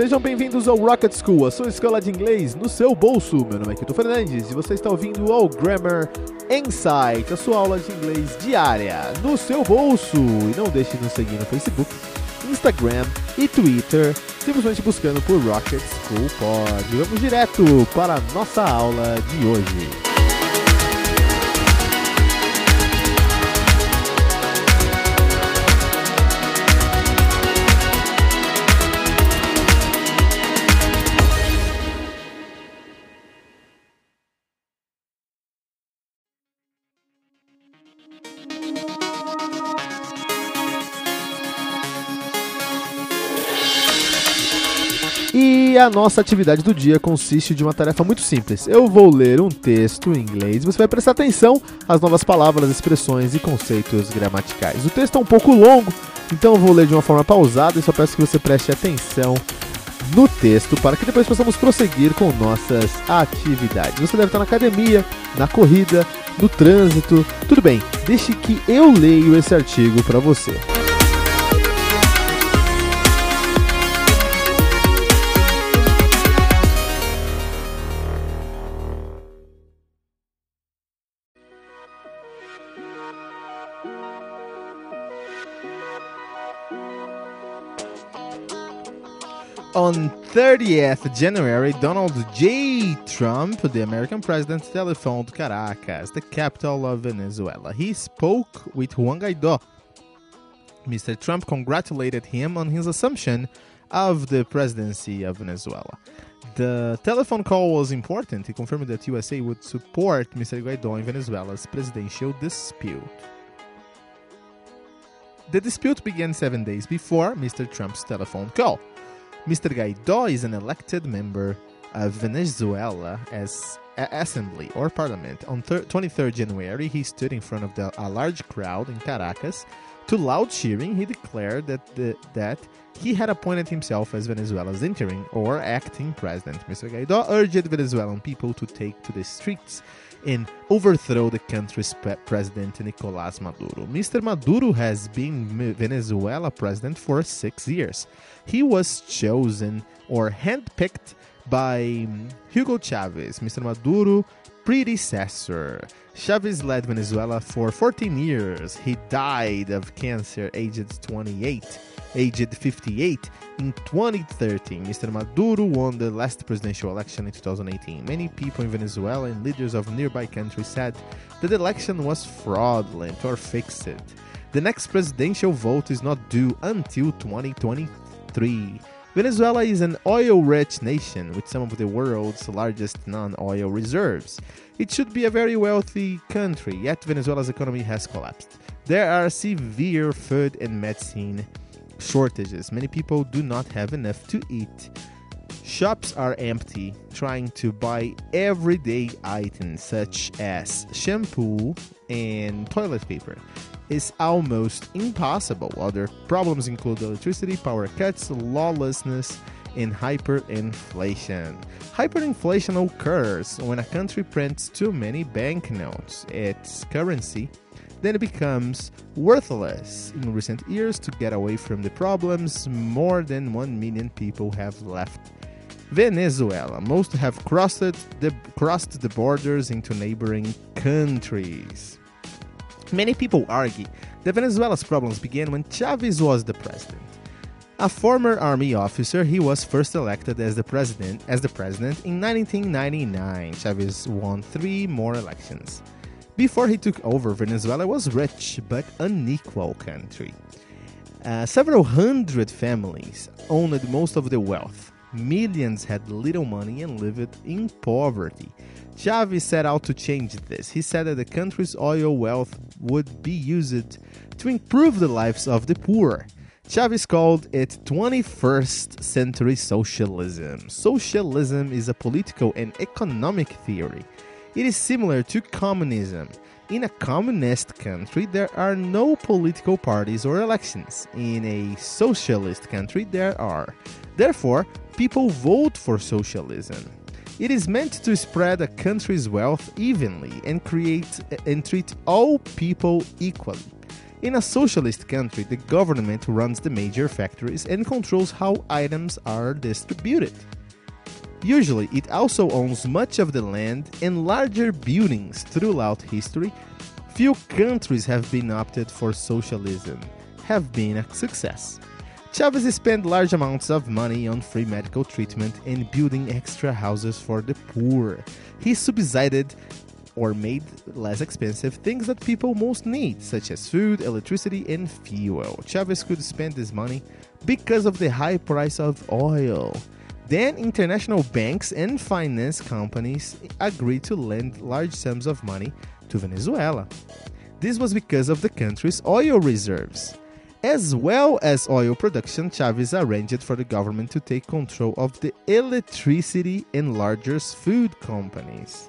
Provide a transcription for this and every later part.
Sejam bem-vindos ao Rocket School, a sua escola de inglês no seu bolso. Meu nome é Kito Fernandes e você está ouvindo ao Grammar Insight, a sua aula de inglês diária no seu bolso. E não deixe de nos seguir no Facebook, Instagram e Twitter, simplesmente buscando por Rocket School Pod. Vamos direto para a nossa aula de hoje. A nossa atividade do dia consiste de uma tarefa muito simples. Eu vou ler um texto em inglês e você vai prestar atenção às novas palavras, expressões e conceitos gramaticais. O texto é um pouco longo, então eu vou ler de uma forma pausada e só peço que você preste atenção no texto para que depois possamos prosseguir com nossas atividades. Você deve estar na academia, na corrida, no trânsito. Tudo bem, deixe que eu leio esse artigo para você. On 30th January, Donald J. Trump, the American president, telephoned Caracas, the capital of Venezuela. He spoke with Juan Guaido. Mr. Trump congratulated him on his assumption of the presidency of Venezuela. The telephone call was important. He confirmed that USA would support Mr. Guaido in Venezuela's presidential dispute. The dispute began seven days before Mr. Trump's telephone call. Mr. Guaido is an elected member of Venezuela as assembly or parliament. On thir- 23rd January, he stood in front of the, a large crowd in Caracas. To loud cheering, he declared that the, that he had appointed himself as Venezuela's interim or acting president. Mr. Guaido urged Venezuelan people to take to the streets and overthrow the country's president Nicolas Maduro. Mr. Maduro has been Venezuela president for six years. He was chosen or handpicked by um, Hugo Chavez, Mr. Maduro predecessor. Chavez led Venezuela for 14 years. He died of cancer aged 28, aged 58 in 2013. Mr. Maduro won the last presidential election in 2018. Many people in Venezuela and leaders of nearby countries said that the election was fraudulent or fixed. The next presidential vote is not due until 2023. Venezuela is an oil rich nation with some of the world's largest non oil reserves. It should be a very wealthy country, yet Venezuela's economy has collapsed. There are severe food and medicine shortages. Many people do not have enough to eat. Shops are empty, trying to buy everyday items such as shampoo and toilet paper is almost impossible. Other problems include electricity, power cuts, lawlessness, and hyperinflation. Hyperinflation occurs when a country prints too many banknotes. Its currency then it becomes worthless. In recent years, to get away from the problems, more than 1 million people have left Venezuela. Most have crossed the, crossed the borders into neighboring countries. Many people argue that Venezuela's problems began when Chavez was the president. A former army officer, he was first elected as the president as the president in 1999. Chavez won 3 more elections. Before he took over, Venezuela was rich but unequal country. Uh, several hundred families owned most of the wealth. Millions had little money and lived in poverty. Chavez set out to change this. He said that the country's oil wealth would be used to improve the lives of the poor. Chavez called it 21st century socialism. Socialism is a political and economic theory. It is similar to communism. In a communist country, there are no political parties or elections. In a socialist country, there are. Therefore, people vote for socialism. It is meant to spread a country's wealth evenly and create and treat all people equally. In a socialist country, the government runs the major factories and controls how items are distributed. Usually, it also owns much of the land and larger buildings throughout history. Few countries have been opted for socialism, have been a success. Chavez spent large amounts of money on free medical treatment and building extra houses for the poor. He subsidized or made less expensive things that people most need, such as food, electricity, and fuel. Chavez could spend this money because of the high price of oil. Then, international banks and finance companies agreed to lend large sums of money to Venezuela. This was because of the country's oil reserves. As well as oil production, Chavez arranged for the government to take control of the electricity and largest food companies.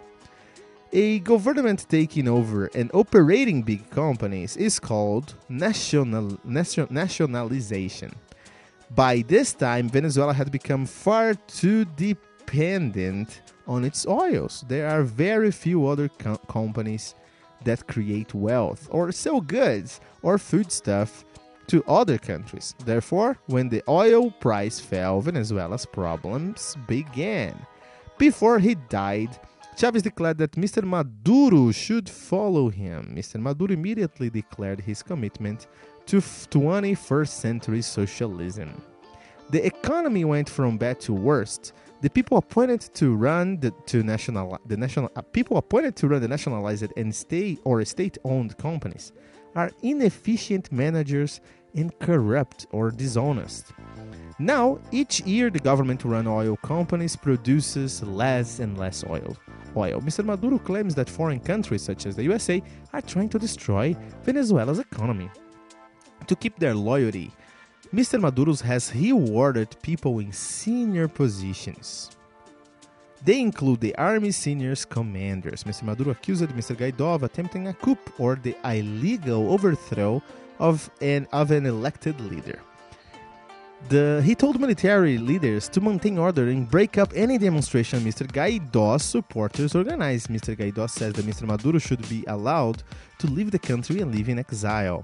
A government taking over and operating big companies is called national, nation, nationalization. By this time, Venezuela had become far too dependent on its oils. There are very few other co- companies that create wealth or sell goods or foodstuff to other countries. Therefore, when the oil price fell, Venezuela's problems began. Before he died, Chavez declared that Mr. Maduro should follow him. Mr. Maduro immediately declared his commitment to 21st century socialism. The economy went from bad to worst. The people appointed to run the to national the national uh, people appointed to run the nationalized and state or state-owned companies are inefficient managers and corrupt or dishonest. Now, each year the government-run oil companies produces less and less oil. Oil. Mr. Maduro claims that foreign countries such as the USA are trying to destroy Venezuela's economy. To keep their loyalty, Mr. Maduro has rewarded people in senior positions. They include the army seniors commanders. Mr. Maduro accused Mr. Guaido of attempting a coup or the illegal overthrow of an of an elected leader. The, he told military leaders to maintain order and break up any demonstration Mr. Guaido's supporters organized. Mr. Guaido says that Mr. Maduro should be allowed to leave the country and live in exile.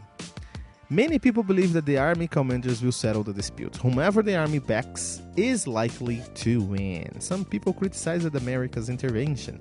Many people believe that the army commanders will settle the dispute. Whomever the army backs is likely to win. Some people criticized America's intervention.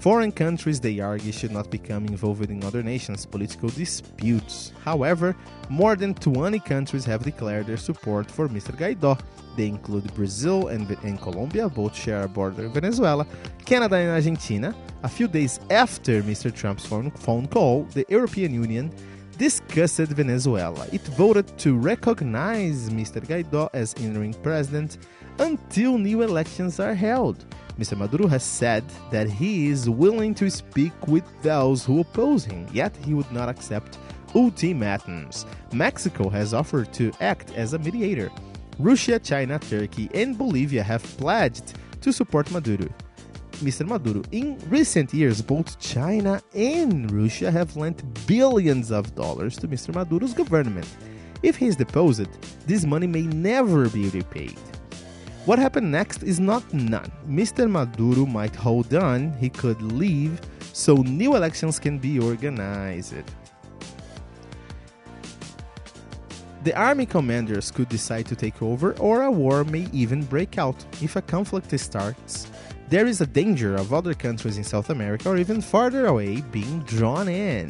Foreign countries, they argue, should not become involved in other nations' political disputes. However, more than 20 countries have declared their support for Mr. Guaido. They include Brazil and, and Colombia, both share a border with Venezuela, Canada and Argentina. A few days after Mr. Trump's phone, phone call, the European Union discussed Venezuela. It voted to recognize Mr. Guaido as interim president until new elections are held. Mr. Maduro has said that he is willing to speak with those who oppose him, yet he would not accept ultimatums. Mexico has offered to act as a mediator. Russia, China, Turkey, and Bolivia have pledged to support Maduro. Mr. Maduro. In recent years, both China and Russia have lent billions of dollars to Mr. Maduro's government. If he is deposed, this money may never be repaid. What happened next is not none. Mr. Maduro might hold on, he could leave, so new elections can be organized. The army commanders could decide to take over, or a war may even break out. If a conflict starts, there is a danger of other countries in South America or even farther away being drawn in.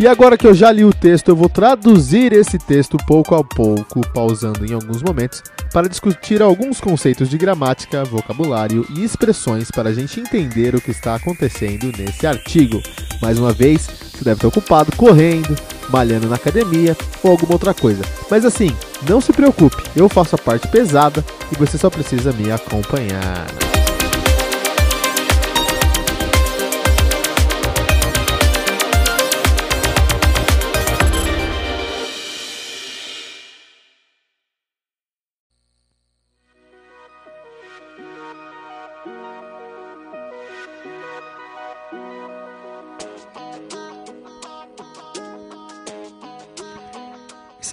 E agora que eu já li o texto, eu vou traduzir esse texto pouco a pouco, pausando em alguns momentos, para discutir alguns conceitos de gramática, vocabulário e expressões para a gente entender o que está acontecendo nesse artigo. Mais uma vez, você deve estar ocupado correndo, malhando na academia ou alguma outra coisa. Mas assim, não se preocupe, eu faço a parte pesada e você só precisa me acompanhar.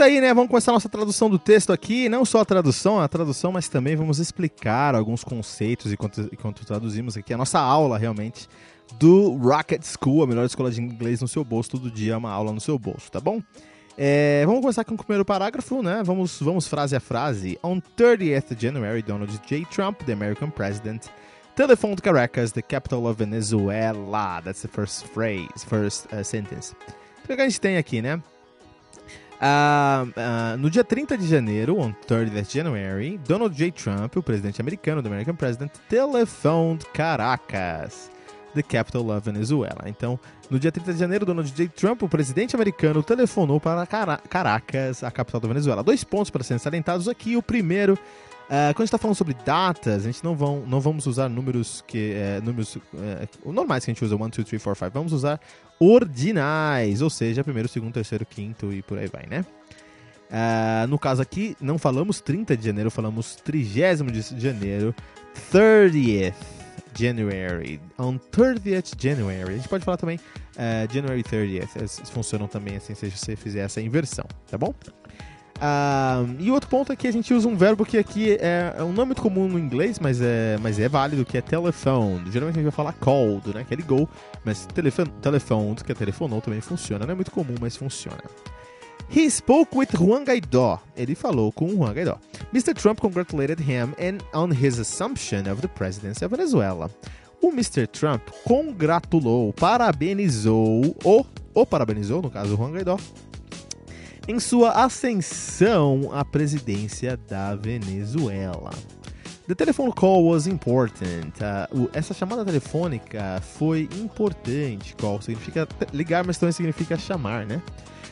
Aí, né? Vamos começar a nossa tradução do texto aqui. Não só a tradução, a tradução, mas também vamos explicar alguns conceitos enquanto, enquanto traduzimos aqui a nossa aula, realmente, do Rocket School, a melhor escola de inglês no seu bolso. Todo dia uma aula no seu bolso, tá bom? É, vamos começar com o primeiro parágrafo, né? Vamos, vamos frase a frase. On 30th January, Donald J. Trump, the American president, telephoned Caracas, the capital of Venezuela. That's the first phrase, first uh, sentence. Então, o que a gente tem aqui, né? Uh, uh, no dia 30 de janeiro, on 30th January, Donald J. Trump, o presidente americano, the American president, telephoned Caracas, the capital of Venezuela. Então, no dia 30 de janeiro, Donald J. Trump, o presidente americano, telefonou para Caracas, a capital da Venezuela. Dois pontos para serem salientados aqui. O primeiro, uh, quando a gente está falando sobre datas, a gente não, vão, não vamos usar números que é, números é, normais que a gente usa, 1, 2, 3, 4, 5. Vamos usar ordinais, ou seja, primeiro, segundo, terceiro, quinto e por aí vai, né? Uh, no caso aqui, não falamos 30 de janeiro, falamos 30 de janeiro, 30th January. On 30th January. A gente pode falar também uh, January 30th. Eles funcionam também assim se você fizer essa inversão, tá bom? Uh, e outro ponto é que a gente usa um verbo que aqui é, é um nome muito comum no inglês, mas é, mas é válido, que é telephone. Geralmente a gente vai falar called, né? Que é ligou, mas telefone, telephoned, que é telefonou, também funciona. Não é muito comum, mas funciona. He spoke with Juan Guaidó. Ele falou com Juan Guaidó. Mr. Trump congratulated him and on his assumption of the presidency of Venezuela. O Mr. Trump congratulou, parabenizou, ou, ou parabenizou, no caso, Juan Guaidó, em sua ascensão à presidência da Venezuela. The telephone call was important. Uh, essa chamada telefônica foi importante. Call significa ligar, mas também significa chamar, né?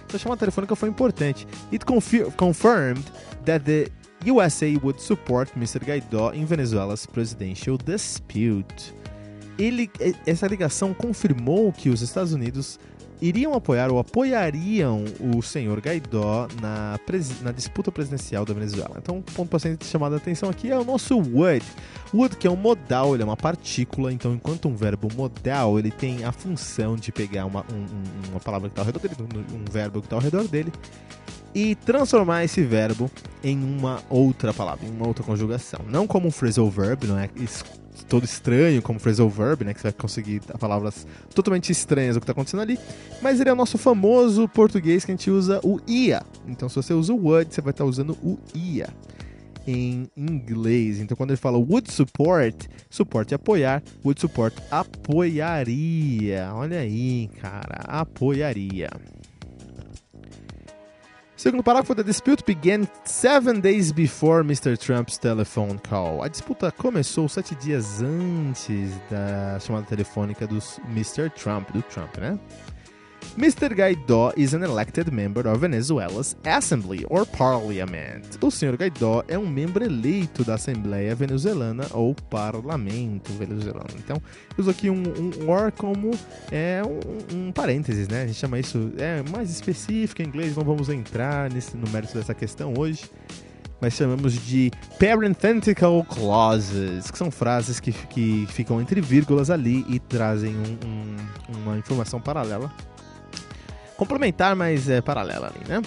Essa chamada telefônica foi importante. It confirmed that the USA would support Mr. Guaidó in Venezuela's presidential dispute. Ele, essa ligação confirmou que os Estados Unidos iriam apoiar ou apoiariam o senhor Guaidó na, na disputa presidencial da Venezuela. Então, um ponto ser chamado a atenção aqui é o nosso would. Would, que é um modal, ele é uma partícula, então enquanto um verbo modal, ele tem a função de pegar uma, um, uma palavra que está ao redor dele, um verbo que está ao redor dele, e transformar esse verbo em uma outra palavra, em uma outra conjugação. Não como um phrasal verb, não é todo estranho como phrasal verb, né, que você vai conseguir palavras totalmente estranhas do que está acontecendo ali, mas ele é o nosso famoso português que a gente usa o ia. Então se você usa o would, você vai estar tá usando o ia em inglês. Então quando ele fala would support, é apoiar, would support apoiaria. Olha aí, cara, apoiaria. Segundo parágrafo, the dispute began seven days before Mr. Trump's telephone call. A disputa começou sete dias antes da chamada telefônica do Mr. Trump, do Trump, né? Mr. Guaidó is an elected member of Venezuela's Assembly or Parliament. O Sr. Guaidó é um membro eleito da Assembleia Venezuelana ou Parlamento Venezuelano. Então, uso aqui um, um or como é, um, um, parênteses, né? A gente chama isso é mais específico em inglês, não vamos entrar nesse, no mérito dessa questão hoje. Mas chamamos de parenthetical clauses, que são frases que, que ficam entre vírgulas ali e trazem um, uma informação paralela complementar, mas é paralela ali, né?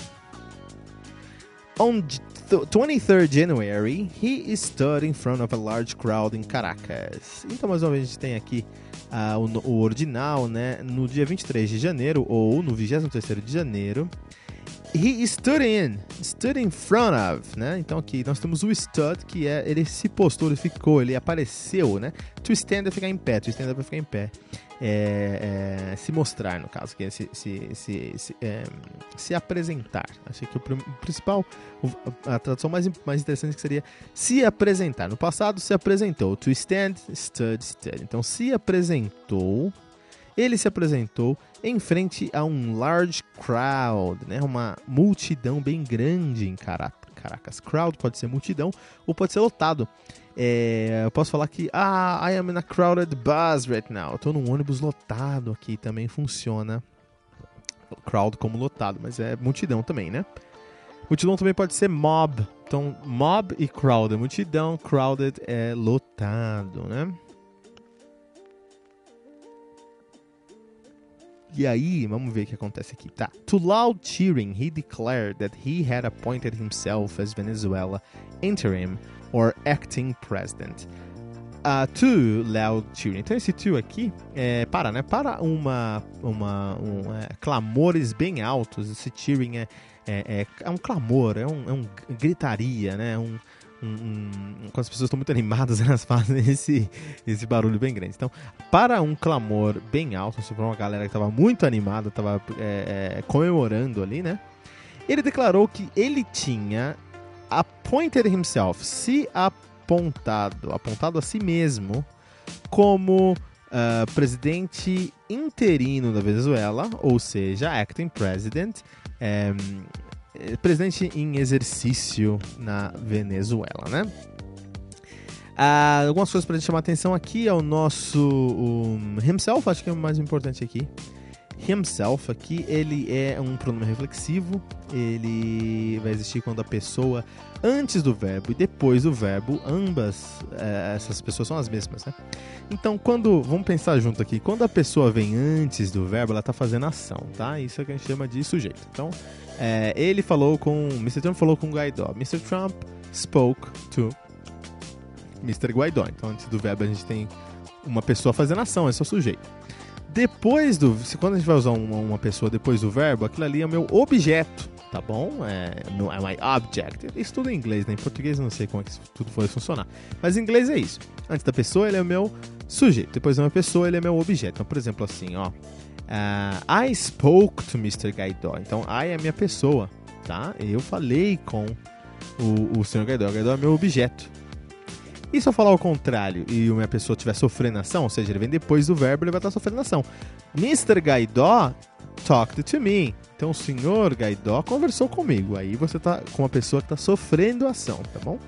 On 23rd January, he stood in front of a large crowd in Caracas. Então, mais uma vez, a gente tem aqui uh, o, o, ordinal, né? No dia 23 de janeiro, ou no 23 de janeiro, he stood in, stood in front of, né? Então aqui nós temos o stood, que é ele se postou, ele ficou, ele apareceu, né? To stand é ficar em pé, to stand é ficar em pé. É, é, se mostrar, no caso, que é se, se, se, se, é, se apresentar. Acho que o principal, a tradução mais, mais interessante seria se apresentar. No passado, se apresentou. To stand, stood, stood. Então, se apresentou, ele se apresentou em frente a um large crowd, né? uma multidão bem grande em Caracas. Crowd pode ser multidão ou pode ser lotado. É, eu posso falar que, ah, I am in a crowded bus right now. Eu tô num ônibus lotado aqui, também funciona. Crowd como lotado, mas é multidão também, né? Multidão também pode ser mob. Então, mob e crowd é multidão, crowded é lotado, né? E aí, vamos ver o que acontece aqui, tá? To loud cheering, he declared that he had appointed himself as Venezuela interim or acting president. Uh, to loud cheering. Então esse to aqui é para, né? Para uma, uma um, é, clamores bem altos. Esse cheering é, é, é, é um clamor, é um, é um gritaria, né? Um, um, um, quando as pessoas estão muito animadas, elas fazem esse, esse barulho bem grande. Então, para um clamor bem alto, para uma galera que estava muito animada, estava é, é, comemorando ali, né? Ele declarou que ele tinha appointed himself, se apontado, apontado a si mesmo, como uh, presidente interino da Venezuela, ou seja, acting president. É, eh, presidente em exercício na Venezuela, né? Ah, algumas coisas para chamar atenção aqui é o nosso um, himself, acho que é o mais importante aqui. Himself aqui, ele é um pronome reflexivo, ele vai existir quando a pessoa antes do verbo e depois do verbo, ambas é, essas pessoas são as mesmas, né? Então, quando, vamos pensar junto aqui, quando a pessoa vem antes do verbo, ela está fazendo ação, tá? Isso é o que a gente chama de sujeito. Então, é, ele falou com. Mr. Trump falou com Guaidó. Mr. Trump spoke to Mr. Guaidó. Então, antes do verbo, a gente tem uma pessoa fazendo ação, é o sujeito. Depois do. Quando a gente vai usar uma, uma pessoa depois do verbo, aquilo ali é o meu objeto, tá bom? É, no, é my object. Isso tudo em inglês, né? Em português não sei como é que tudo foi funcionar. Mas em inglês é isso. Antes da pessoa, ele é o meu sujeito. Depois de uma pessoa, ele é meu objeto. Então, por exemplo, assim, ó. Uh, I spoke to Mr. Gaidó. Então, I é minha pessoa, tá? Eu falei com o, o Sr. Gaidó. O Gaidó é meu objeto. E se eu falar o contrário e uma pessoa estiver sofrendo ação, ou seja, ele vem depois do verbo, ele vai estar sofrendo ação. Mr. Gaidó talked to me. Então, o senhor Gaidó conversou comigo. Aí você está com uma pessoa que está sofrendo ação, tá bom?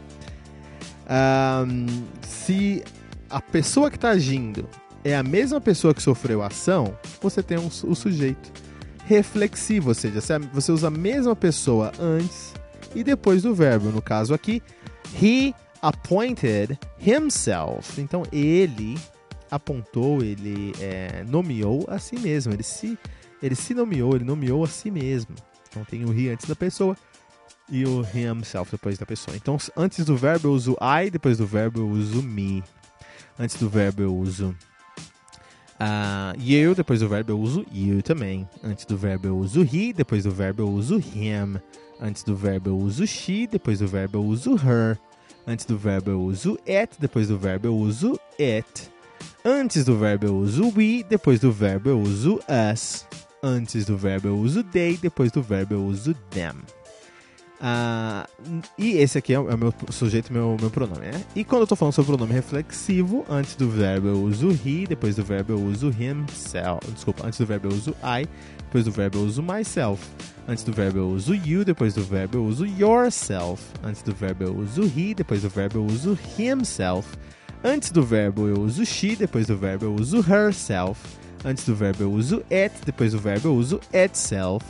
Um, se a pessoa que está agindo é a mesma pessoa que sofreu a ação, você tem um, o sujeito reflexivo, ou seja, você usa a mesma pessoa antes e depois do verbo. No caso aqui, he appointed himself. Então ele apontou, ele é, nomeou a si mesmo. Ele se, ele se nomeou, ele nomeou a si mesmo. Então tem o he antes da pessoa e o himself depois da pessoa. Então antes do verbo eu uso I, depois do verbo eu uso me. Antes do verbo eu uso Uh, you, depois do verbo eu uso you também. Antes do verbo eu uso he, depois do verbo eu uso him. Antes do verbo eu uso she, depois do verbo eu uso her. Antes do verbo eu uso it, depois do verbo eu uso it. Antes do verbo eu uso we, depois do verbo eu uso us. Antes do verbo eu uso they, depois do verbo eu uso them. Ah, e esse aqui é o, é o meu sujeito, meu, meu pronome, né? E quando eu tô falando sobre pronome reflexivo, antes do verbo eu uso he, depois do verbo eu uso himself. Desculpa, antes do verbo eu uso I, depois do verbo eu uso myself. Antes do verbo eu uso you, depois do verbo eu uso yourself. Antes do verbo eu uso he, depois do verbo eu uso himself. Antes do verbo eu uso she, depois do verbo eu uso herself. Antes do verbo eu uso it, depois do verbo eu uso itself.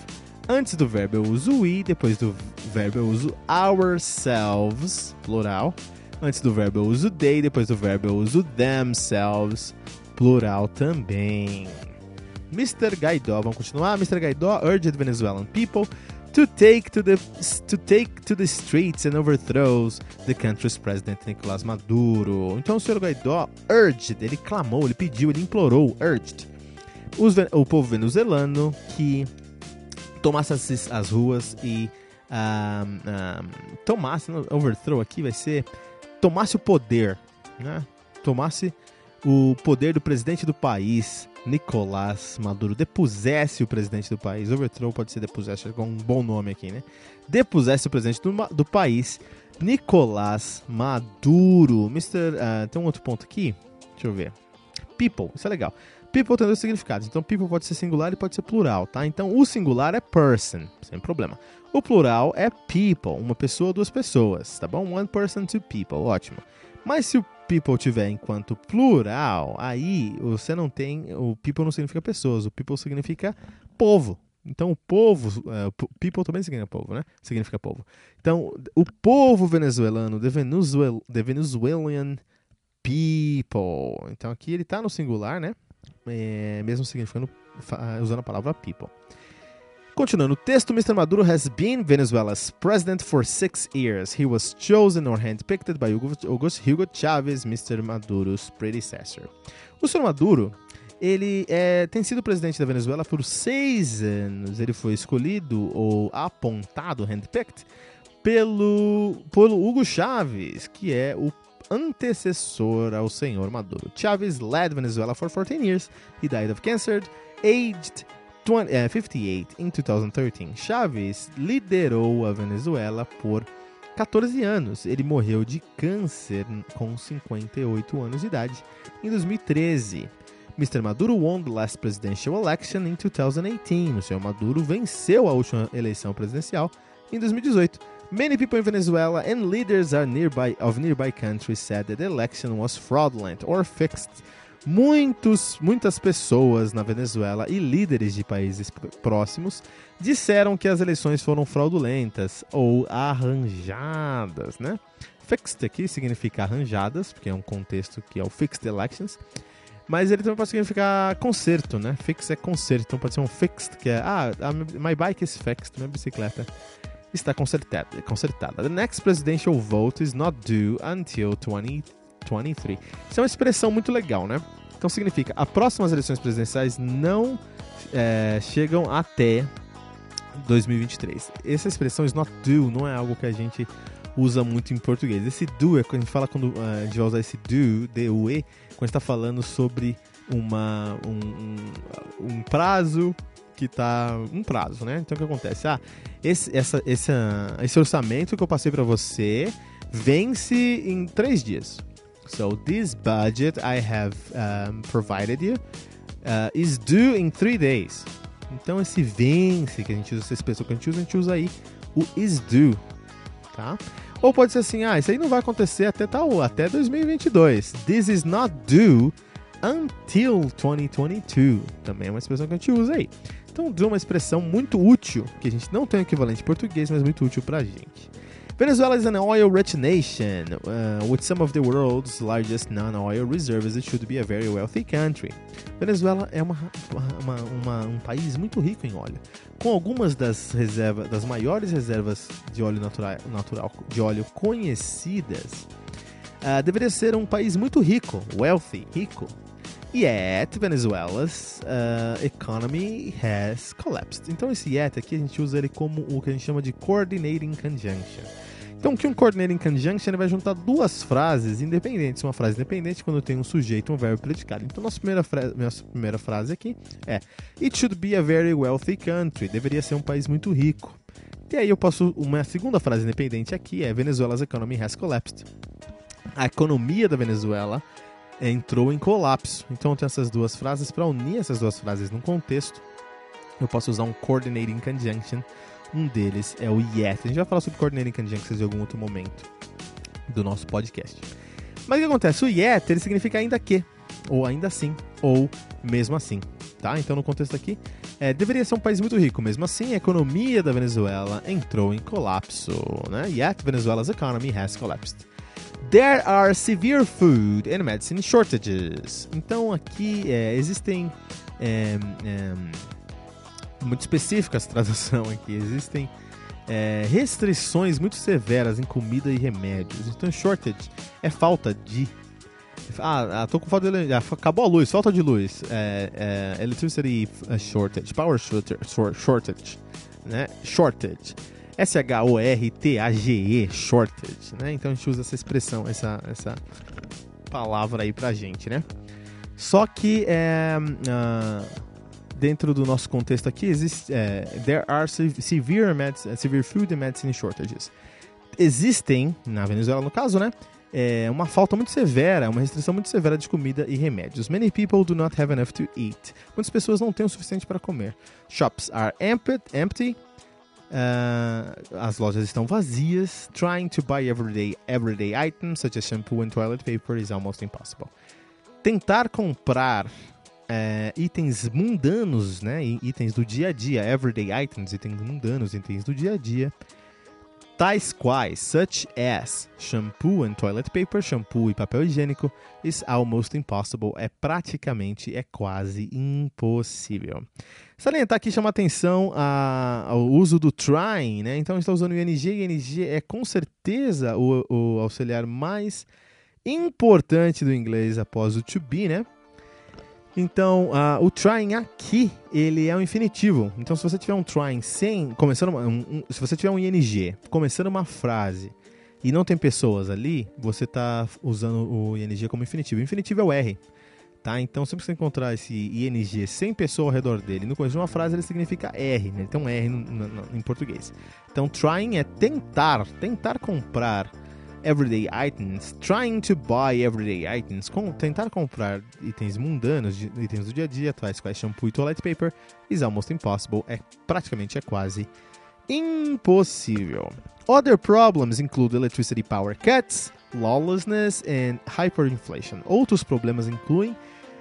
Antes do verbo eu uso we, depois do verbo eu uso ourselves, plural. Antes do verbo eu uso they, depois do verbo eu uso themselves, plural também. Mr. Gaidó, vamos continuar. Mr. Gaidó urged Venezuelan people to take to the to take to the streets and overthrows the country's president Nicolás Maduro. Então o Sr. Gaidó urged, ele clamou, ele pediu, ele implorou, urged os, o povo venezuelano que tomasse as, as ruas e tomasse, overthrow aqui vai ser, tomasse o poder, né? Tomasse o poder do presidente do país, Nicolás Maduro, depusesse o presidente do país, overthrow pode ser depusesse, é um bom nome aqui, né? Depusesse o presidente do, do país, Nicolás Maduro. Mr. Uh, tem um outro ponto aqui, deixa eu ver. People, isso é legal. People tem dois significados. Então, people pode ser singular e pode ser plural, tá? Então, o singular é person, sem problema. O plural é people, uma pessoa, duas pessoas, tá bom? One person, two people, ótimo. Mas se o people tiver enquanto plural, aí você não tem. O people não significa pessoas, o people significa povo. Então, o povo, uh, people também significa povo, né? Significa povo. Então, o povo venezuelano, the, Venezuel, the Venezuelan people. Então, aqui ele está no singular, né? É, mesmo significando usando a palavra people. Continuando o texto, Mr. Maduro has been Venezuela's president for six years. He was chosen or handpicked by Hugo, Hugo Chavez, Mr. Maduro's predecessor. O Sr. Maduro ele é, tem sido presidente da Venezuela por seis anos. Ele foi escolhido ou apontado, handpicked, pelo, pelo Hugo Chávez, que é o antecessor ao senhor Maduro. Chávez led Venezuela for 14 years. He died of cancer, aged 20, uh, 58 in 2013. Chávez liderou a Venezuela por 14 anos. Ele morreu de câncer com 58 anos de idade em 2013. Mr. Maduro won the last presidential election in 2018. O senhor Maduro venceu a última eleição presidencial em 2018. Many people in Venezuela and leaders nearby, of nearby countries said that the election was fraudulent or fixed Muitos, muitas pessoas na Venezuela e líderes de países próximos disseram que as eleições foram fraudulentas ou arranjadas, né? Fixed aqui significa arranjadas, porque é um contexto que é o fixed elections. Mas ele também pode significar conserto, né? Fix é conserto, então pode ser um fixed, que é ah, my bike is fixed, minha bicicleta está consertada. consertada. The next presidential vote is not due until 20 2023. Isso é uma expressão muito legal, né? Então significa, as próximas eleições presidenciais não é, chegam até 2023. Essa expressão is not due não é algo que a gente usa muito em português. Esse do é quando a gente fala quando uh, a gente vai usar esse do, D-U-E, quando está falando sobre uma, um, um, um prazo que tá um prazo, né? Então o que acontece? Ah, esse, essa, esse, esse orçamento que eu passei para você vence em três dias. So this budget I have um, provided you uh, is due in three days. Então esse vence que a gente usa, essa expressão que a gente usa, a gente usa aí o is due, tá? Ou pode ser assim, ah, isso aí não vai acontecer até tal, até 2022. This is not due until 2022. Também é uma expressão que a gente usa aí. Então, é uma expressão muito útil, que a gente não tem equivalente em português, mas muito útil pra gente. Venezuela is an oil-rich nation uh, with some of the world's largest non-oil reserves. It should be a very wealthy country. Venezuela é uma, uma, uma, um país muito rico em óleo, com algumas das reservas, das maiores reservas de óleo natural, natural de óleo conhecidas. Uh, deveria ser um país muito rico, wealthy, rico. Yet Venezuela's uh, economy has collapsed. Então esse yet aqui a gente usa ele como o que a gente chama de coordinating conjunction. Então, que um coordinating conjunction ele vai juntar duas frases independentes. Uma frase independente quando tem um sujeito, um verbo predicado. Então, nossa primeira, nossa primeira frase aqui é It should be a very wealthy country. Deveria ser um país muito rico. E aí eu posso... Uma segunda frase independente aqui é Venezuela's economy has collapsed. A economia da Venezuela entrou em colapso. Então, eu tenho essas duas frases. Para unir essas duas frases num contexto, eu posso usar um coordinating conjunction um deles é o Yet. A gente vai falar sobre Coordinating Conjunctions em algum outro momento do nosso podcast. Mas o que acontece? O Yet ele significa ainda que, ou ainda assim, ou mesmo assim. Tá? Então, no contexto aqui, é, deveria ser um país muito rico. Mesmo assim, a economia da Venezuela entrou em colapso. Né? Yet, Venezuela's economy has collapsed. There are severe food and medicine shortages. Então, aqui é, existem. É, muito específica essa tradução aqui. Existem é, restrições muito severas em comida e remédios. Então, shortage é falta de. Ah, ah tô com falta de. Ah, acabou a luz, falta de luz. É, é, electricity shortage, power shortage, né? Shortage. S-H-O-R-T-A-G-E, shortage, né? Então a gente usa essa expressão, essa, essa palavra aí pra gente, né? Só que é. Uh, dentro do nosso contexto aqui, existe, é, there are severe, medicine, severe food and medicine shortages. Existem, na Venezuela no caso, né, é uma falta muito severa, uma restrição muito severa de comida e remédios. Many people do not have enough to eat. Muitas pessoas não têm o suficiente para comer. Shops are empty. Uh, as lojas estão vazias. Trying to buy everyday, everyday items such as shampoo and toilet paper is almost impossible. Tentar comprar é, itens mundanos, né? Itens do dia a dia, everyday items, itens mundanos, itens do dia a dia. Tais quais, such as shampoo and toilet paper, shampoo e papel higiênico, is almost impossible, é praticamente, é quase impossível. Salientar aqui chama atenção a, ao uso do trying, né? Então está usando o ing, e ing é com certeza o, o auxiliar mais importante do inglês após o to be, né? Então, uh, o trying aqui, ele é um infinitivo. Então, se você tiver um trying sem, começando uma, um, se você tiver um ing começando uma frase e não tem pessoas ali, você está usando o ing como infinitivo. O infinitivo é o R, tá? Então, sempre que você encontrar esse ing sem pessoa ao redor dele, no começo de uma frase ele significa R, né? Ele tem um R no, no, no, em português. Então, trying é tentar, tentar comprar everyday items, trying to buy everyday items, com, tentar comprar itens mundanos, itens do dia a dia, tais quais shampoo e toilet paper, is almost impossible, é praticamente é quase impossível. Other problems include electricity power cuts, lawlessness and hyperinflation. Outros problemas incluem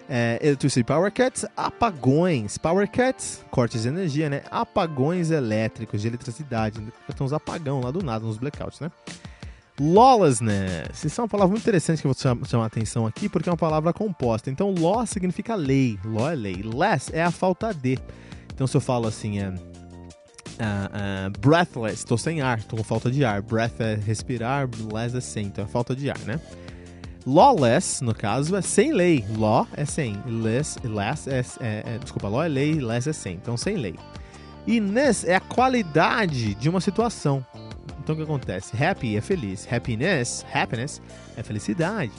é, electricity power cuts, apagões, power cuts, cortes de energia, né? Apagões elétricos de eletricidade. Tem uns apagão lá do nada, nos blackouts, né? Lawlessness. Isso é uma palavra muito interessante que eu vou chamar a atenção aqui, porque é uma palavra composta. Então, law significa lei. Law é lei. Less é a falta de. Então, se eu falo assim, é. Uh, uh, breathless, estou sem ar, estou com falta de ar. Breath é respirar, less é sem, então é falta de ar, né? Lawless, no caso, é sem lei. Law é sem. Less, less é, é, é, Desculpa, law é lei, less é sem. Então, sem lei. E ness é a qualidade de uma situação. Então o que acontece? Happy é feliz. Happiness, happiness é felicidade.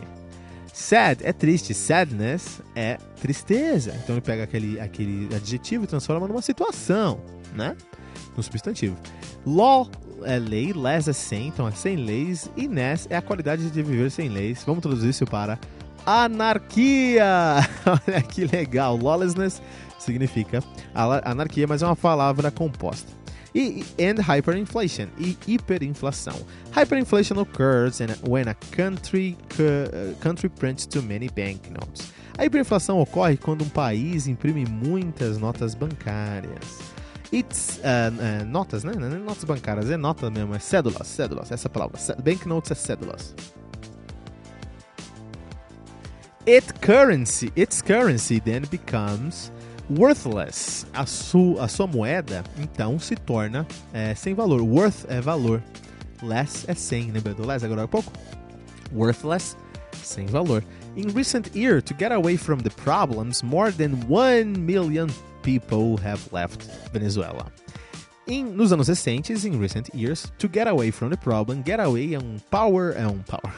Sad é triste. Sadness é tristeza. Então ele pega aquele, aquele adjetivo e transforma numa situação, né? No substantivo. Law é lei, less é sem, então é sem leis. E ness é a qualidade de viver sem leis. Vamos traduzir isso para anarquia. Olha que legal. Lawlessness significa anarquia, mas é uma palavra composta e and hyperinflation e hiperinflação. Hyperinflation occurs when a country uh, country prints too many banknotes. A hiperinflação ocorre quando um país imprime muitas notas bancárias. It's uh, uh, notas, né? Não é notas bancárias, é nota mesmo, é cédulas, cédulas, essa palavra. Banknotes é cédulas. It currency, its currency then becomes worthless. A, su, a sua moeda, então, se torna é, sem valor. Worth é valor. Less é sem. Lembra do less agora há pouco? Worthless, sem valor. In recent year, to get away from the problems, more than 1 million people have left Venezuela. In, nos anos recentes, in recent years, to get away from the problem, get away é um power, é um power,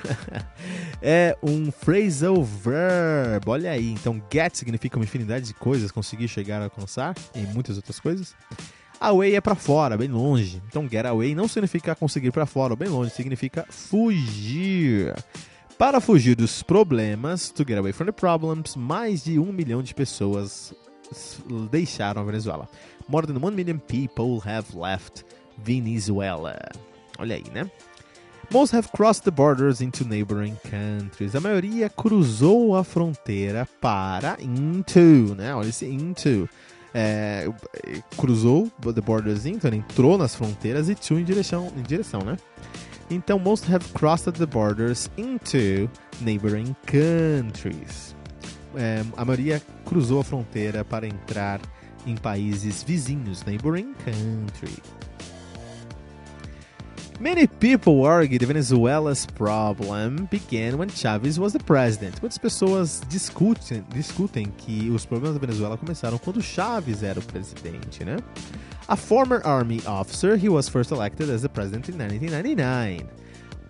é um phrasal verb. Olha aí, então get significa uma infinidade de coisas, conseguir chegar a alcançar e muitas outras coisas. Away é para fora, bem longe. Então get away não significa conseguir para fora bem longe, significa fugir. Para fugir dos problemas, to get away from the problems, mais de um milhão de pessoas deixaram a Venezuela. More than 1 million people have left Venezuela. Olha aí, né? Most have crossed the borders into neighboring countries. A maioria cruzou a fronteira para into, né? Olha esse into. É, cruzou the borders into, entrou nas fronteiras e to em direção, em direção, né? Então, most have crossed the borders into neighboring countries. É, a maioria cruzou a fronteira para entrar em países vizinhos, neighboring country. Many people argue that Venezuela's problem began when Chavez was the president. Muitas pessoas discutem, discutem que os problemas da Venezuela começaram quando Chaves era o presidente, né? A former army officer, he was first elected as the president in 1999.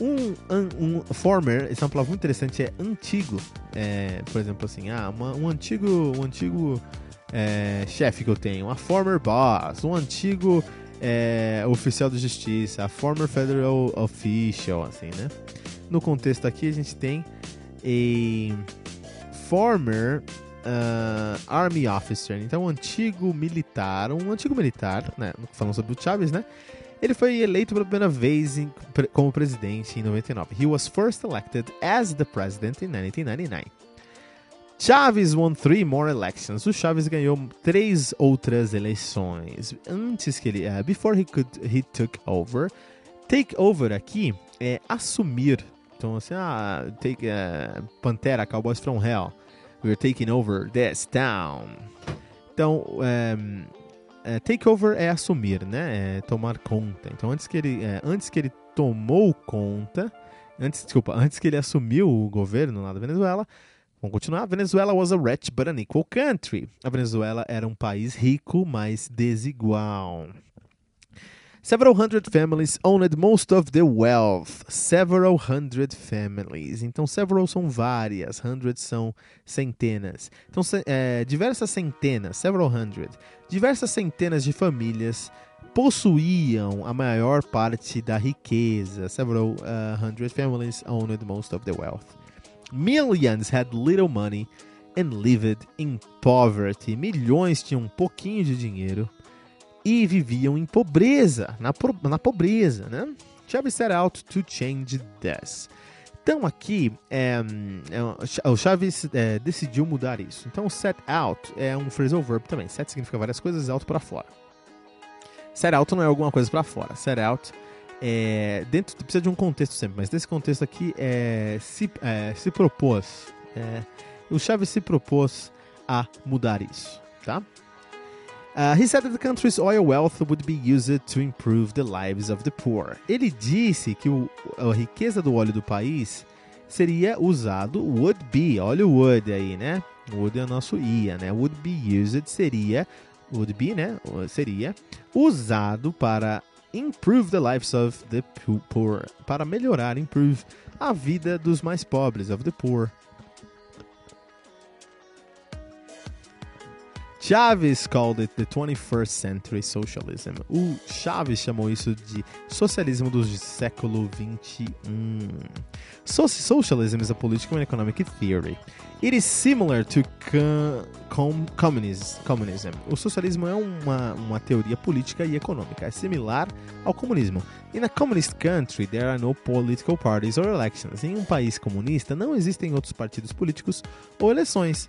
Um, um, um former, essa é uma palavra muito interessante, é antigo. É, por exemplo, assim, ah, uma, um antigo, um antigo é, chefe que eu tenho, a former boss, um antigo é, oficial de justiça, a former federal official, assim, né? No contexto aqui a gente tem a former uh, army officer, então um antigo militar, um antigo militar, né? Falando sobre o Chaves, né? Ele foi eleito pela primeira vez em, como presidente em 99. He was first elected as the president in 1999. Chaves won three more elections. O Chaves ganhou três outras eleições. Antes que ele, uh, before he could he took over, Take over aqui é assumir. Então, assim, ah, take, uh, Pantera, Cowboys from Hell. We're taking over this town. Então, um, é, takeover é assumir, né? É tomar conta. Então, antes que ele, é, antes que ele tomou conta, antes, desculpa, antes que ele assumiu o governo lá da Venezuela, vamos continuar. Venezuela was a rich but unequal country. A Venezuela era um país rico, mas desigual. Several hundred families owned most of the wealth. Several hundred families. Então, several são várias, hundred são centenas. Então, é, diversas centenas, several hundred. Diversas centenas de famílias possuíam a maior parte da riqueza. Several uh, hundred families owned most of the wealth. Millions had little money and lived in poverty. Milhões tinham um pouquinho de dinheiro e viviam em pobreza, na, na pobreza, né? Chaves set out to change this. Então aqui é, é, o Chaves é, decidiu mudar isso. Então set out é um phrasal verb também. Set significa várias coisas, out para fora. Set out não é alguma coisa para fora. Set out é dentro precisa de um contexto sempre, mas nesse contexto aqui é se, é, se propôs. É, o Chaves se propôs a mudar isso, tá? Uh, he said that the country's oil wealth would be used to improve the lives of the poor. Ele disse que o, a riqueza do óleo do país seria usado, would be, olha o would aí, né? Would é o nosso ia, né? Would be used seria, would be, né? Seria usado para improve the lives of the poor, para melhorar, improve a vida dos mais pobres, of the poor. Chaves called it the 21st century socialism. O Chaves chamou isso de socialismo do século 21. So socialism is a political and economic theory. It is similar to com communism, communism. O socialismo é uma, uma teoria política e econômica. É similar ao comunismo. In a communist country, there are no political parties or elections. Em um país comunista, não existem outros partidos políticos ou eleições.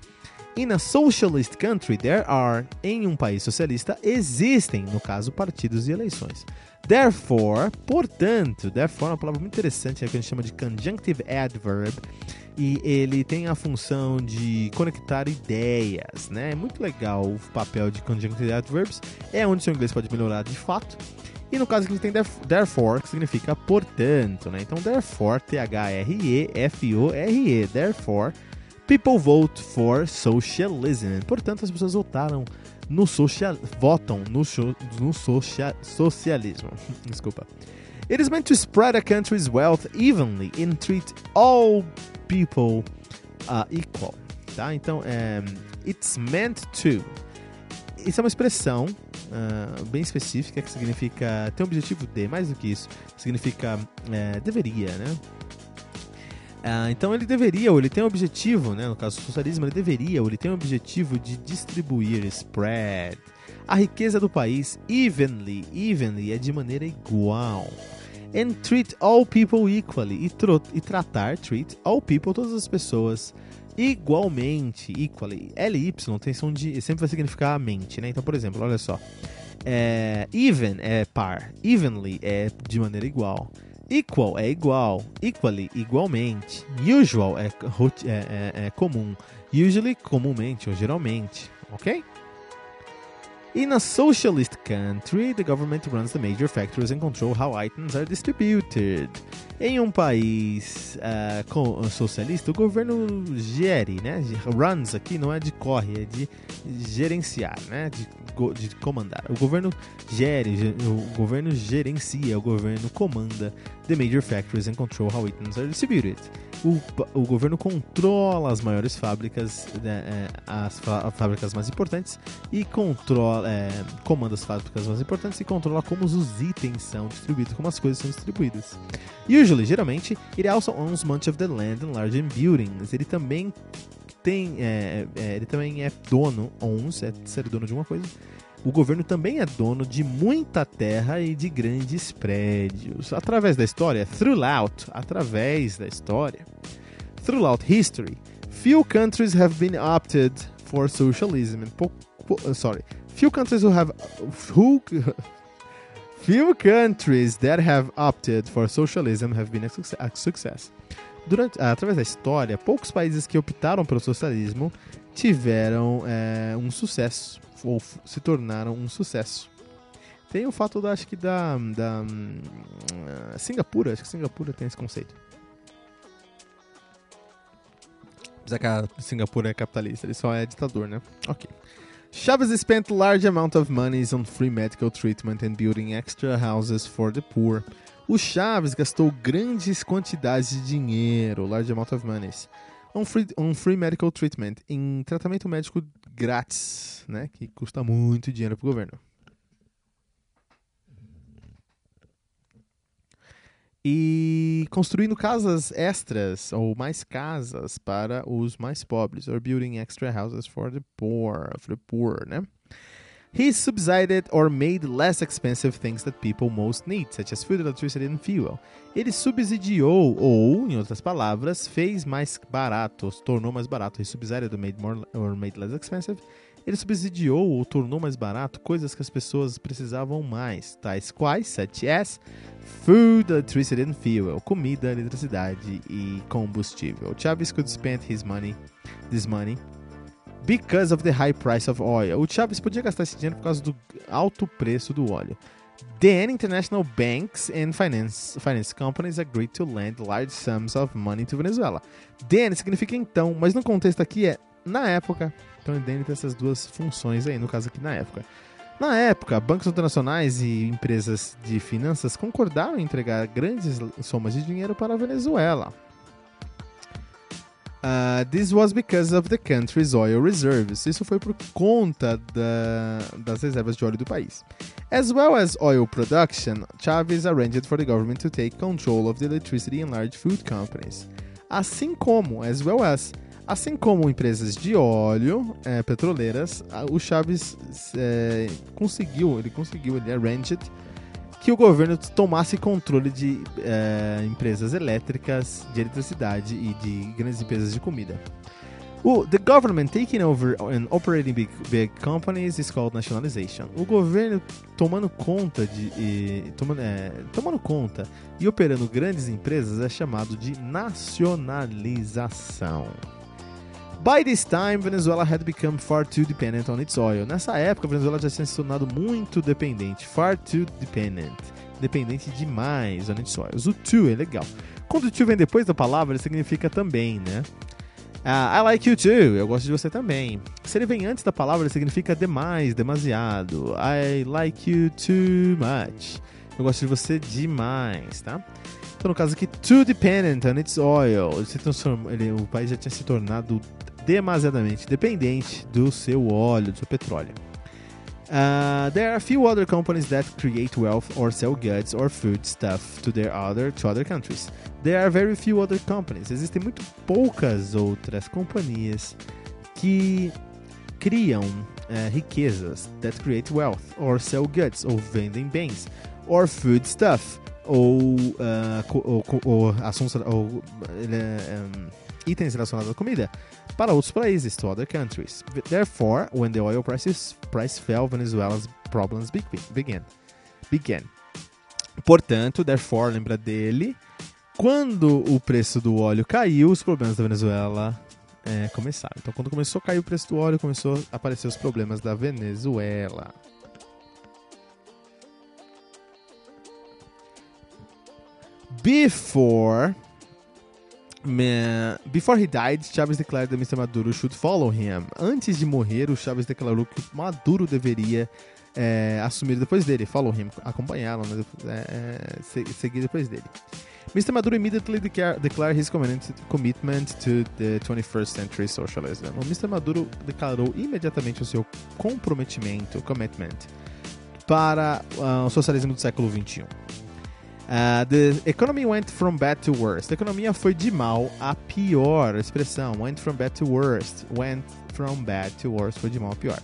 In a socialist country, there are. Em um país socialista, existem, no caso, partidos e eleições. Therefore, portanto, therefore é uma palavra muito interessante é que a gente chama de conjunctive adverb e ele tem a função de conectar ideias, né? É muito legal o papel de conjunctive adverbs, é onde seu inglês pode melhorar de fato. E no caso aqui tem therefore, que significa portanto, né? Então, therefore, T-H-R-E-F-O-R-E, therefore, People vote for socialism. Portanto, as pessoas votaram no social, votam no, no social, socialismo. Desculpa. It is meant to spread a country's wealth evenly and treat all people uh, equal. Tá? Então, é, it's meant to. Isso é uma expressão uh, bem específica que significa ter um objetivo de, mais do que isso, significa é, deveria, né? Ah, então ele deveria, ou ele tem o objetivo, né, no caso do socialismo, ele deveria, ou ele tem o objetivo de distribuir, spread, a riqueza do país evenly, evenly é de maneira igual. And treat all people equally, e, e tratar, treat all people, todas as pessoas, igualmente, equally. LY tem som de, sempre vai significar mente, né? Então, por exemplo, olha só. É, even é par, evenly é de maneira igual. Equal é igual, equally, igualmente. Usual é, é, é, é comum, usually, comumente ou geralmente, ok? In a socialist country, the government runs the major factories and control how items are distributed. Em um país uh, socialista, o governo gere, né? Runs aqui não é de corre, é de gerenciar, né? De de comandar. O governo gere, o governo gerencia, o governo comanda the major factories and control how items are distributed. O, o governo controla as maiores fábricas, né, é, as fábricas mais importantes e controla, é, comanda as fábricas mais importantes e controla como os itens são distribuídos, como as coisas são distribuídas. Usually, geralmente, it also owns much of the land and large buildings. Ele também tem, é, é, ele também é dono, owns, é ser dono de uma coisa. O governo também é dono de muita terra e de grandes prédios. Através da história, throughout, através da história, throughout history, few countries have been opted for socialism. Po, po, sorry, few countries who have who Few countries that have opted for socialism have been a success. Durante, através da história, poucos países que optaram pelo socialismo tiveram é, um sucesso ou se tornaram um sucesso. Tem o fato da, acho que da, da uh, Singapura, acho que Singapura tem esse conceito. Já que a Singapura é capitalista, ele só é ditador, né? Ok. Chaves spent large amount of monies on free medical treatment and building extra houses for the poor. O Chaves gastou grandes quantidades de dinheiro, large amount of monies, on free, on free medical treatment, em tratamento médico grátis, né? Que custa muito dinheiro para o governo. e construindo casas extras ou mais casas para os mais pobres, or building extra houses for the poor, for the poor, né? He subsidized or made less expensive things that people most need, such as food, electricity and fuel. Ele subsidiou ou, em outras palavras, fez mais barato, tornou mais barato. He subsidized or made more or made less expensive ele subsidiou ou tornou mais barato coisas que as pessoas precisavam mais, tais quais, such as food, electricity and fuel, comida, eletricidade e combustível. Chaves could spend his money, this money, because of the high price of oil. O Chaves podia gastar esse dinheiro por causa do alto preço do óleo. Then international banks and finance, finance companies agreed to lend large sums of money to Venezuela. Then significa então, mas no contexto aqui é na época. Então, dentre essas duas funções aí, no caso aqui na época. Na época, bancos internacionais e empresas de finanças concordaram em entregar grandes somas de dinheiro para a Venezuela. Uh, this was because of the country's oil reserves. Isso foi por conta da, das reservas de óleo do país. As well as oil production, Chavez arranged for the government to take control of the electricity and large food companies. Assim como, as well as, Assim como empresas de óleo, é, petroleiras, o Chaves é, conseguiu, ele conseguiu, ele arranged que o governo tomasse controle de é, empresas elétricas, de eletricidade e de grandes empresas de comida. O the government taking over and operating big, big companies is called nationalization. O governo tomando conta de e, tomando, é, tomando conta e operando grandes empresas é chamado de nacionalização. By this time, Venezuela had become far too dependent on its oil. Nessa época, Venezuela já tinha se tornado muito dependente, far too dependent, dependente demais on its oil. O to é legal. Quando o to vem depois da palavra, ele significa também, né? Uh, I like you too, eu gosto de você também. Se ele vem antes da palavra, ele significa demais, demasiado. I like you too much. Eu gosto de você demais, tá? Então, no caso aqui, too dependent on its oil. Ele ele, o país já tinha se tornado demasiadamente dependente do seu óleo, do seu petróleo. Uh, there are few other companies that create wealth or sell goods or food stuff to their other to other countries. There are very few other companies. Existem muito poucas outras companhias que criam uh, riquezas that create wealth or sell goods ou vendem bens or food stuff ou, uh, ou, ou, assuntos ou, um, itens relacionados à comida para outros países, to other countries. Therefore, when the oil prices, price fell, Venezuela's problems began. began. Portanto, therefore, lembra dele, quando o preço do óleo caiu, os problemas da Venezuela é, começaram. Então, quando começou a cair o preço do óleo, começou a aparecer os problemas da Venezuela. Before Before he died, Chaves declared that Mr. Maduro should follow him. Antes de morrer, o Chaves declarou que Maduro deveria é, assumir depois dele. Follow him, acompanhá-lo, né, é, seguir depois dele. Mr. Maduro immediately declared his commitment to the 21st century socialism. O Mr. Maduro declarou imediatamente o seu comprometimento, commitment, para uh, o socialismo do século XXI. Uh, the economy went from bad to worst. A economia foi de mal a pior. expressão went from bad to worst. Went from bad to worst foi de mal a pior.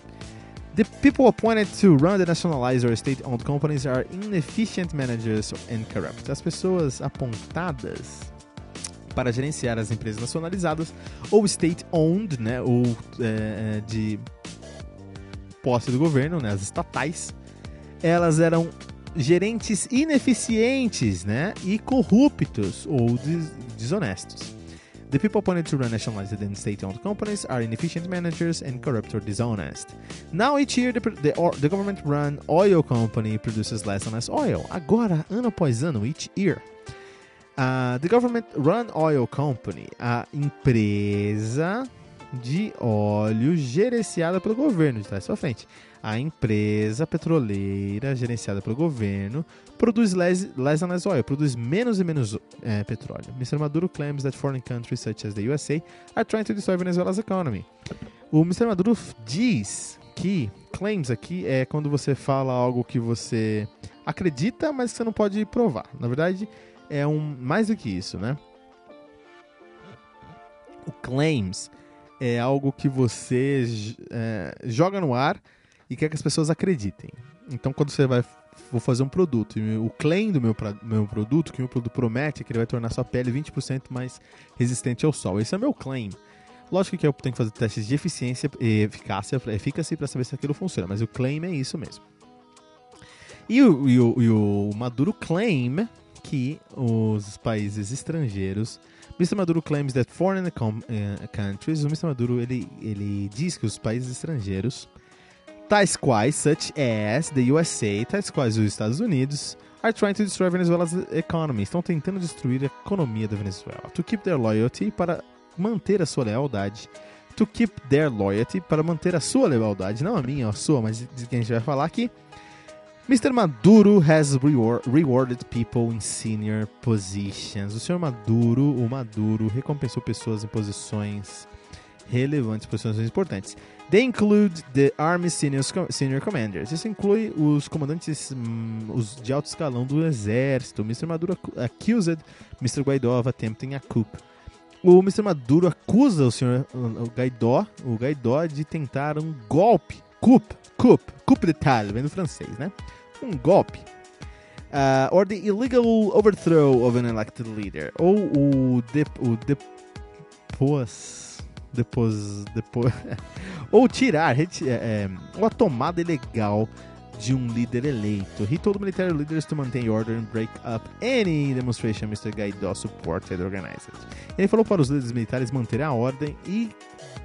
The people appointed to run the nationalized or state-owned companies are inefficient managers and corrupt. As pessoas apontadas para gerenciar as empresas nacionalizadas ou state-owned, né, ou é, de posse do governo, né, as estatais, elas eram gerentes ineficientes, né, e corruptos ou des desonestos. The people appointed to run nationalized and state-owned companies are inefficient managers and corrupt or dishonest. Now each year the, the, the government-run oil company produces less and less oil. Agora, ano após ano, each year. Uh, the government-run oil company, a empresa de óleo gerenciada pelo governo, de trás para frente a empresa petroleira gerenciada pelo governo produz less, less and less oil, produz menos e menos é, petróleo. Mr. Maduro claims that foreign countries such as the USA are trying to destroy Venezuela's economy. O Mr. Maduro diz que claims aqui é quando você fala algo que você acredita, mas que você não pode provar. Na verdade, é um mais do que isso, né? O claims é algo que você é, joga no ar e quer que as pessoas acreditem. Então, quando você vai vou fazer um produto e o claim do meu, meu produto, que o meu produto promete, é que ele vai tornar sua pele 20% mais resistente ao sol. Esse é meu claim. Lógico que eu tenho que fazer testes de eficiência e eficácia, eficácia para saber se aquilo funciona, mas o claim é isso mesmo. E o, e o, e o Maduro claim que os países estrangeiros Mr. Maduro claims that foreign uh, countries, o Mr. Maduro ele, ele diz que os países estrangeiros tais quais, such as the USA, tais quais os Estados Unidos, are trying to destroy Venezuela's economy. Estão tentando destruir a economia da Venezuela. To keep their loyalty, para manter a sua lealdade. To keep their loyalty, para manter a sua lealdade. Não a minha, a sua, mas de quem a gente vai falar aqui. Mr. Maduro has reward, rewarded people in senior positions. O senhor Maduro, o Maduro, recompensou pessoas em posições relevantes, posições importantes. They include the Army senior, Commanders. Isso inclui os comandantes hum, os de alto escalão do exército. Mr. Maduro accused Mr. Guaidó of attempting a coup. O Mr. Maduro acusa o senhor Guaidó, o Guaidó de tentar um golpe. Coup, coup, coup d'etat, vem do francês, né? Um golpe. Uh, or the illegal overthrow of an elected leader. Ou o, de, o depos depois, depois ou tirar é, é, ou a tomada ilegal de um líder eleito. He told military leaders to maintain order and break up any demonstration Mr. Guaidó supported organized. Ele falou para os líderes militares manterem a ordem e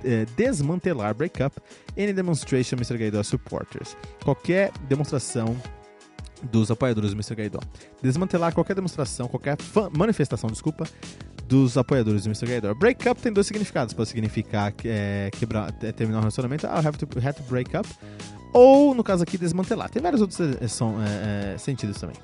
é, desmantelar, break up any demonstration Mr. Guaidó supporters. Qualquer demonstração dos apoiadores do Mr. Guaidó. Desmantelar qualquer demonstração, qualquer manifestação, desculpa, dos apoiadores do Mr. Gaydor. Break up tem dois significados. Pode significar é, quebrar, é, terminar um relacionamento, ah, have to, have to break up. Ou, no caso aqui, desmantelar. Tem vários outros é, são, é, é, sentidos também.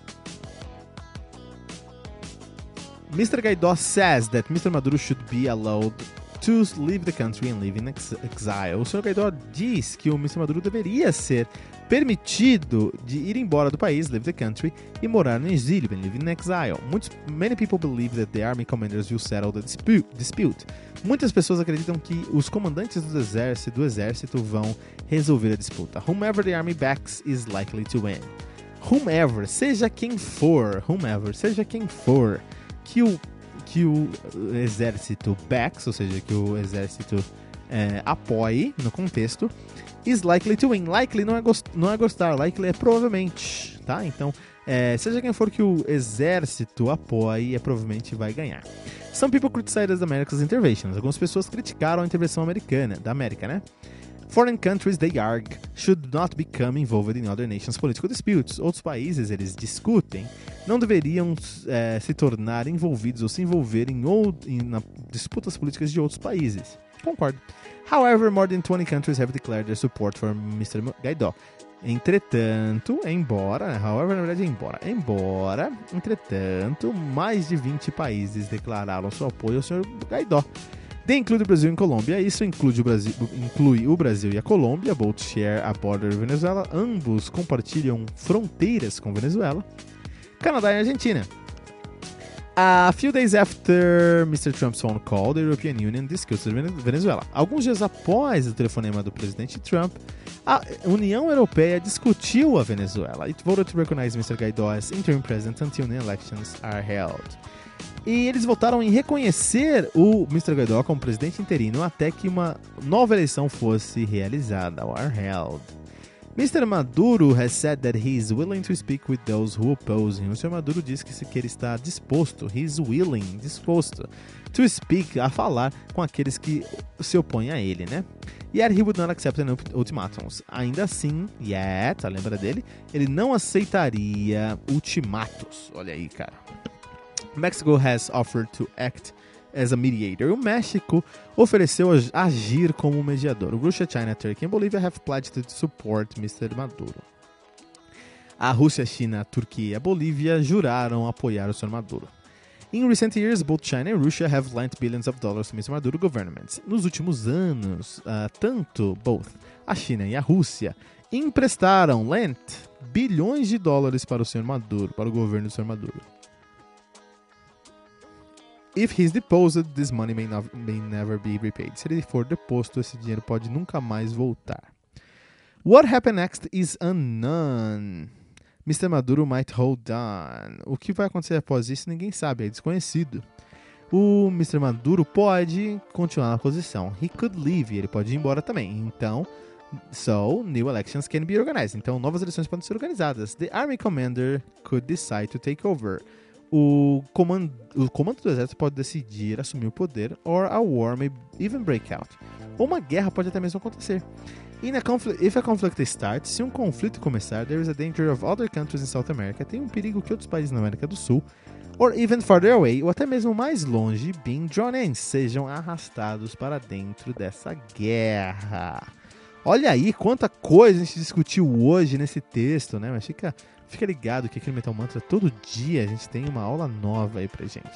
Mr. Gaidó says that Mr. Maduro should be allowed to leave the country and live in exile. O Sr. Gaidó diz que o Mr. Maduro deveria ser permitido de ir embora do país, leave the country, e morar no exílio, live in exile. Muitos, many people believe that the army commanders will settle the dispute. Muitas pessoas acreditam que os comandantes do exército, do exército vão resolver a disputa. Whomever the army backs is likely to win. Whomever, seja quem for, whomever, seja quem for, que o que o exército backs, ou seja, que o exército é, apoie no contexto, is likely to win. Likely não é, não é gostar, likely é provavelmente, tá? Então, é, seja quem for que o exército apoie, é, provavelmente vai ganhar. Some people criticize America's interventions. Algumas pessoas criticaram a intervenção americana, da América, né? Foreign countries, they argue, should not become involved in other nations' political disputes. Outros países, eles discutem, não deveriam é, se tornar envolvidos ou se envolver em, ou, em na, disputas políticas de outros países. Concordo. However, more than 20 countries have declared their support for Mr. Guaidó. Entretanto, embora, however, na verdade, embora, embora, entretanto, mais de 20 países declararam seu apoio ao Sr. Guaidó. They include o Brasil e Colômbia. Isso inclui o Brasil, inclui o Brasil e a Colômbia. Both share a border with Venezuela. Ambos compartilham fronteiras com Venezuela. Canadá e Argentina. A few days after Mr. Trump's phone call, the European Union discussed Venezuela. Alguns dias após o telefonema do presidente Trump, a União Europeia discutiu a Venezuela. It voted to recognize Mr. Guaidó as interim president until elections are held. E eles votaram em reconhecer o Mr. Guaidó como presidente interino até que uma nova eleição fosse realizada, or held. Mr. Maduro has said that he is willing to speak with those who oppose him. O Sr. Maduro disse que, ele está disposto, he is willing, disposto, to speak, a falar com aqueles que se opõem a ele, né? Yet he would not accept ultimatums. Ainda assim, yet, lembra dele? Ele não aceitaria ultimatos. Olha aí, cara. Mexico has offered to act as a mediator. O México ofereceu agir como mediador. Russia, China, Turkey and Bolivia have pledged to support Mr. Maduro. A Rússia, China, Turquia e a Bolívia juraram apoiar o Sr. Maduro. In recent years, both China and Russia have lent billions of dollars to Mr. Maduro governments. Nos últimos anos, uh, tanto both a China e a Rússia emprestaram, lent, bilhões de dólares para o Sr. Maduro, para o governo do Sr. Maduro. If he's deposed, this money may, not, may never be repaid. Se ele for deposto, esse dinheiro pode nunca mais voltar. What happened next is unknown. Mr. Maduro might hold on. O que vai acontecer após isso ninguém sabe, é desconhecido. O Mr. Maduro pode continuar na posição. He could leave, ele pode ir embora também. Então, so new elections can be organized. Então, novas eleições podem ser organizadas. The army commander could decide to take over o comando, o comando do exército pode decidir assumir o poder, or a war may even break out. Ou uma guerra pode até mesmo acontecer. In a conflict, if a conflict starts, se um conflito começar, there is a danger of other countries in South America. Tem um perigo que outros países na América do Sul, or even farther away, ou até mesmo mais longe, being drawn in, sejam arrastados para dentro dessa guerra. Olha aí quanta coisa a gente discutiu hoje nesse texto, né? Mas fica Fica ligado que aqui no Metal Mantra todo dia a gente tem uma aula nova aí pra gente.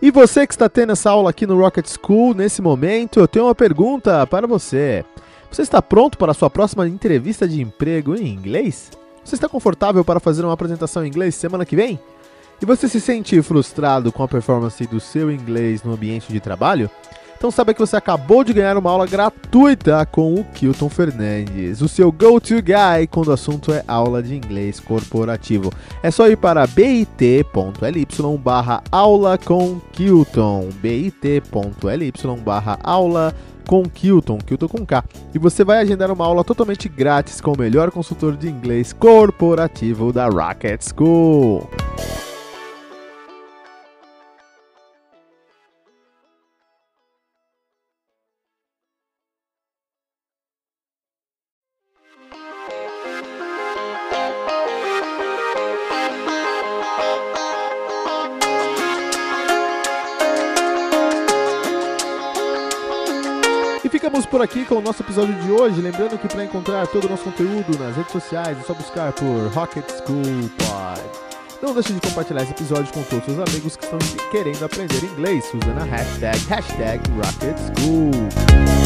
E você que está tendo essa aula aqui no Rocket School, nesse momento, eu tenho uma pergunta para você. Você está pronto para a sua próxima entrevista de emprego em inglês? Você está confortável para fazer uma apresentação em inglês semana que vem? E você se sente frustrado com a performance do seu inglês no ambiente de trabalho? Então saiba que você acabou de ganhar uma aula gratuita com o Kilton Fernandes, o seu go-to guy quando o assunto é aula de inglês corporativo. É só ir para bit.ly barra aula com Kilton, bit.ly barra aula com Kilton, Kilton com K, e você vai agendar uma aula totalmente grátis com o melhor consultor de inglês corporativo da Rocket School. Por aqui com o nosso episódio de hoje. Lembrando que para encontrar todo o nosso conteúdo nas redes sociais é só buscar por Rocket School Pod. Não deixe de compartilhar esse episódio com todos os amigos que estão querendo aprender inglês usando a hashtag, hashtag Rocket School.